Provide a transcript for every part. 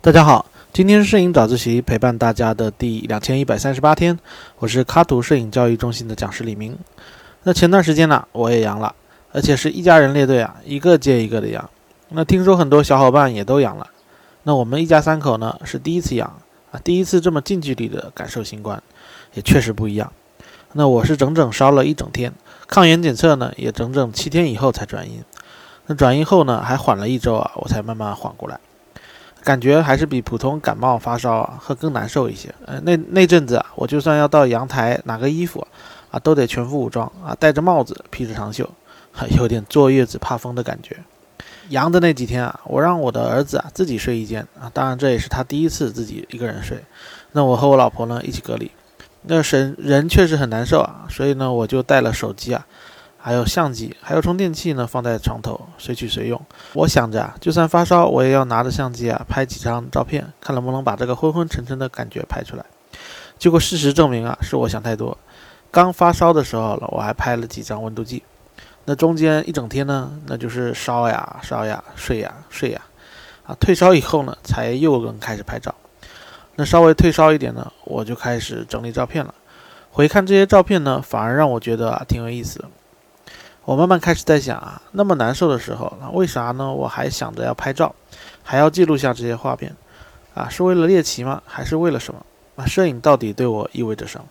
大家好，今天是摄影早自习陪伴大家的第两千一百三十八天，我是卡图摄影教育中心的讲师李明。那前段时间呢，我也阳了，而且是一家人列队啊，一个接一个的阳。那听说很多小伙伴也都阳了，那我们一家三口呢是第一次阳啊，第一次这么近距离的感受新冠，也确实不一样。那我是整整烧了一整天，抗原检测呢也整整七天以后才转阴。那转阴后呢还缓了一周啊，我才慢慢缓过来。感觉还是比普通感冒发烧啊，会更难受一些。呃，那那阵子啊，我就算要到阳台拿个衣服，啊，都得全副武装啊，戴着帽子，披着长袖，有点坐月子怕风的感觉。阳的那几天啊，我让我的儿子啊自己睡一间啊，当然这也是他第一次自己一个人睡。那我和我老婆呢一起隔离，那神人确实很难受啊，所以呢我就带了手机啊。还有相机，还有充电器呢，放在床头，随取随用。我想着，就算发烧，我也要拿着相机啊，拍几张照片，看能不能把这个昏昏沉沉的感觉拍出来。结果事实证明啊，是我想太多。刚发烧的时候了，我还拍了几张温度计。那中间一整天呢，那就是烧呀烧呀，睡呀睡呀。啊，退烧以后呢，才又能开始拍照。那稍微退烧一点呢，我就开始整理照片了。回看这些照片呢，反而让我觉得啊，挺有意思的。我慢慢开始在想啊，那么难受的时候，那为啥呢？我还想着要拍照，还要记录下这些画面，啊，是为了猎奇吗？还是为了什么？啊，摄影到底对我意味着什么？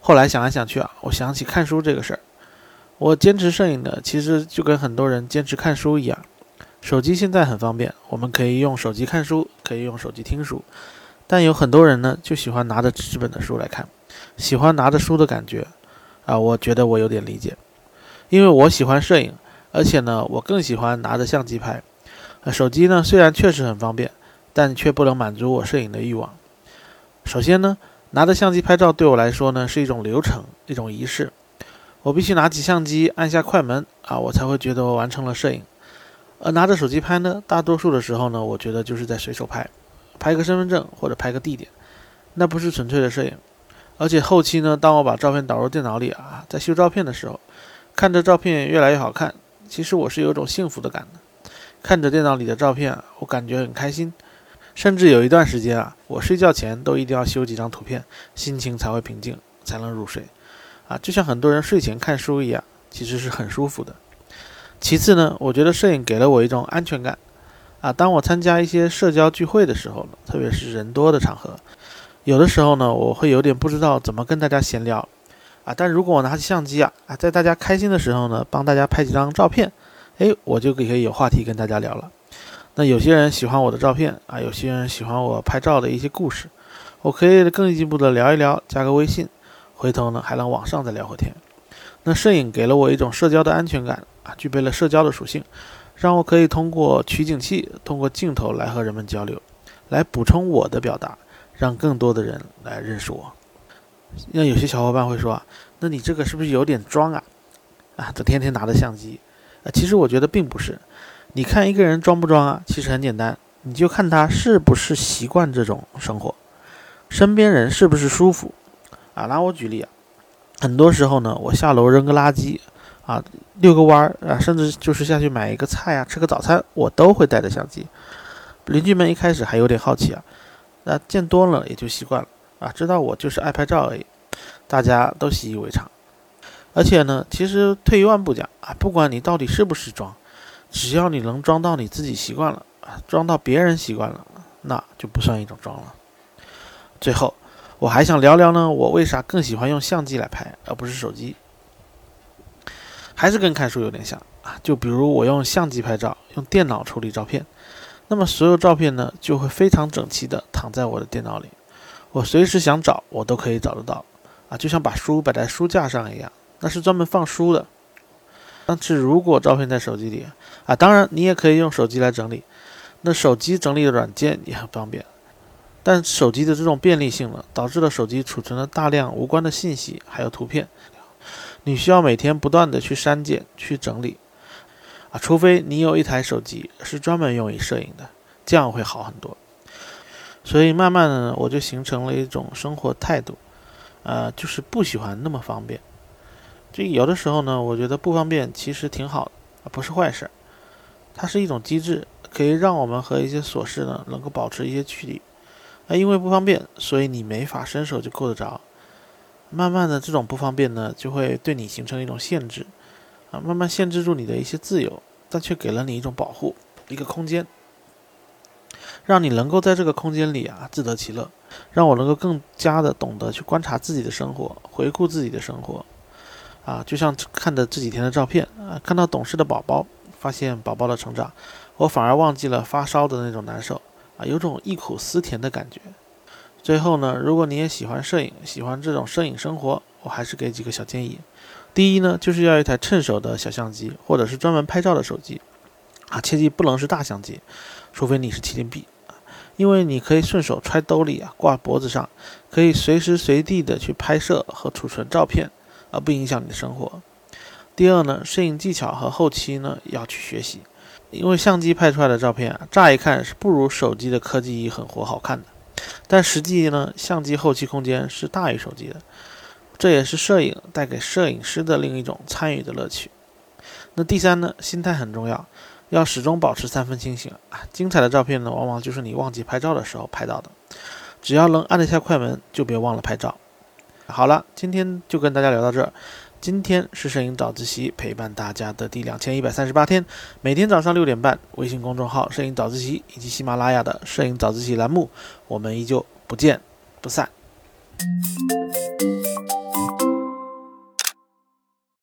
后来想来想去啊，我想起看书这个事儿。我坚持摄影的，其实就跟很多人坚持看书一样。手机现在很方便，我们可以用手机看书，可以用手机听书，但有很多人呢，就喜欢拿着纸本的书来看，喜欢拿着书的感觉，啊，我觉得我有点理解。因为我喜欢摄影，而且呢，我更喜欢拿着相机拍。呃，手机呢虽然确实很方便，但却不能满足我摄影的欲望。首先呢，拿着相机拍照对我来说呢是一种流程，一种仪式。我必须拿起相机，按下快门啊，我才会觉得我完成了摄影。而拿着手机拍呢，大多数的时候呢，我觉得就是在随手拍，拍个身份证或者拍个地点，那不是纯粹的摄影。而且后期呢，当我把照片导入电脑里啊，在修照片的时候。看着照片越来越好看，其实我是有种幸福的感的。看着电脑里的照片，我感觉很开心。甚至有一段时间啊，我睡觉前都一定要修几张图片，心情才会平静，才能入睡。啊，就像很多人睡前看书一样，其实是很舒服的。其次呢，我觉得摄影给了我一种安全感。啊，当我参加一些社交聚会的时候，特别是人多的场合，有的时候呢，我会有点不知道怎么跟大家闲聊。啊，但如果我拿起相机啊，啊，在大家开心的时候呢，帮大家拍几张照片，哎，我就可以有话题跟大家聊了。那有些人喜欢我的照片啊，有些人喜欢我拍照的一些故事，我可以更进一步的聊一聊，加个微信，回头呢还能网上再聊会天。那摄影给了我一种社交的安全感啊，具备了社交的属性，让我可以通过取景器，通过镜头来和人们交流，来补充我的表达，让更多的人来认识我。那有些小伙伴会说啊，那你这个是不是有点装啊？啊，这天天拿着相机，啊，其实我觉得并不是。你看一个人装不装啊？其实很简单，你就看他是不是习惯这种生活，身边人是不是舒服。啊，拿我举例啊，很多时候呢，我下楼扔个垃圾，啊，遛个弯儿啊，甚至就是下去买一个菜啊，吃个早餐，我都会带着相机。邻居们一开始还有点好奇啊，那见多了也就习惯了。啊，知道我就是爱拍照而已，大家都习以为常。而且呢，其实退一万步讲啊，不管你到底是不是装，只要你能装到你自己习惯了啊，装到别人习惯了，那就不算一种装了。最后，我还想聊聊呢，我为啥更喜欢用相机来拍，而不是手机？还是跟看书有点像啊。就比如我用相机拍照，用电脑处理照片，那么所有照片呢，就会非常整齐的躺在我的电脑里。我随时想找，我都可以找得到，啊，就像把书摆在书架上一样，那是专门放书的。但是如果照片在手机里，啊，当然你也可以用手机来整理，那手机整理的软件也很方便。但手机的这种便利性呢，导致了手机储存了大量无关的信息，还有图片，你需要每天不断的去删减、去整理，啊，除非你有一台手机是专门用于摄影的，这样会好很多。所以慢慢的呢，我就形成了一种生活态度，呃，就是不喜欢那么方便。就有的时候呢，我觉得不方便其实挺好的，不是坏事。它是一种机制，可以让我们和一些琐事呢能够保持一些距离。啊，因为不方便，所以你没法伸手就够得着。慢慢的，这种不方便呢，就会对你形成一种限制，啊，慢慢限制住你的一些自由，但却给了你一种保护，一个空间，让你能够在这个空间里啊自得其乐，让我能够更加的懂得去观察自己的生活，回顾自己的生活，啊，就像看着这几天的照片啊，看到懂事的宝宝，发现宝宝的成长，我反而忘记了发烧的那种难受。啊，有种忆苦思甜的感觉。最后呢，如果你也喜欢摄影，喜欢这种摄影生活，我还是给几个小建议。第一呢，就是要一台趁手的小相机，或者是专门拍照的手机。啊，切记不能是大相机，除非你是麒麟臂，因为你可以顺手揣兜里啊，挂脖子上，可以随时随地的去拍摄和储存照片，而不影响你的生活。第二呢，摄影技巧和后期呢要去学习。因为相机拍出来的照片啊，乍一看是不如手机的科技很活好看的，但实际呢，相机后期空间是大于手机的，这也是摄影带给摄影师的另一种参与的乐趣。那第三呢，心态很重要，要始终保持三分清醒啊。精彩的照片呢，往往就是你忘记拍照的时候拍到的，只要能按得下快门，就别忘了拍照。好了，今天就跟大家聊到这儿。今天是摄影早自习陪伴大家的第两千一百三十八天，每天早上六点半，微信公众号“摄影早自习”以及喜马拉雅的“摄影早自习”栏目，我们依旧不见不散。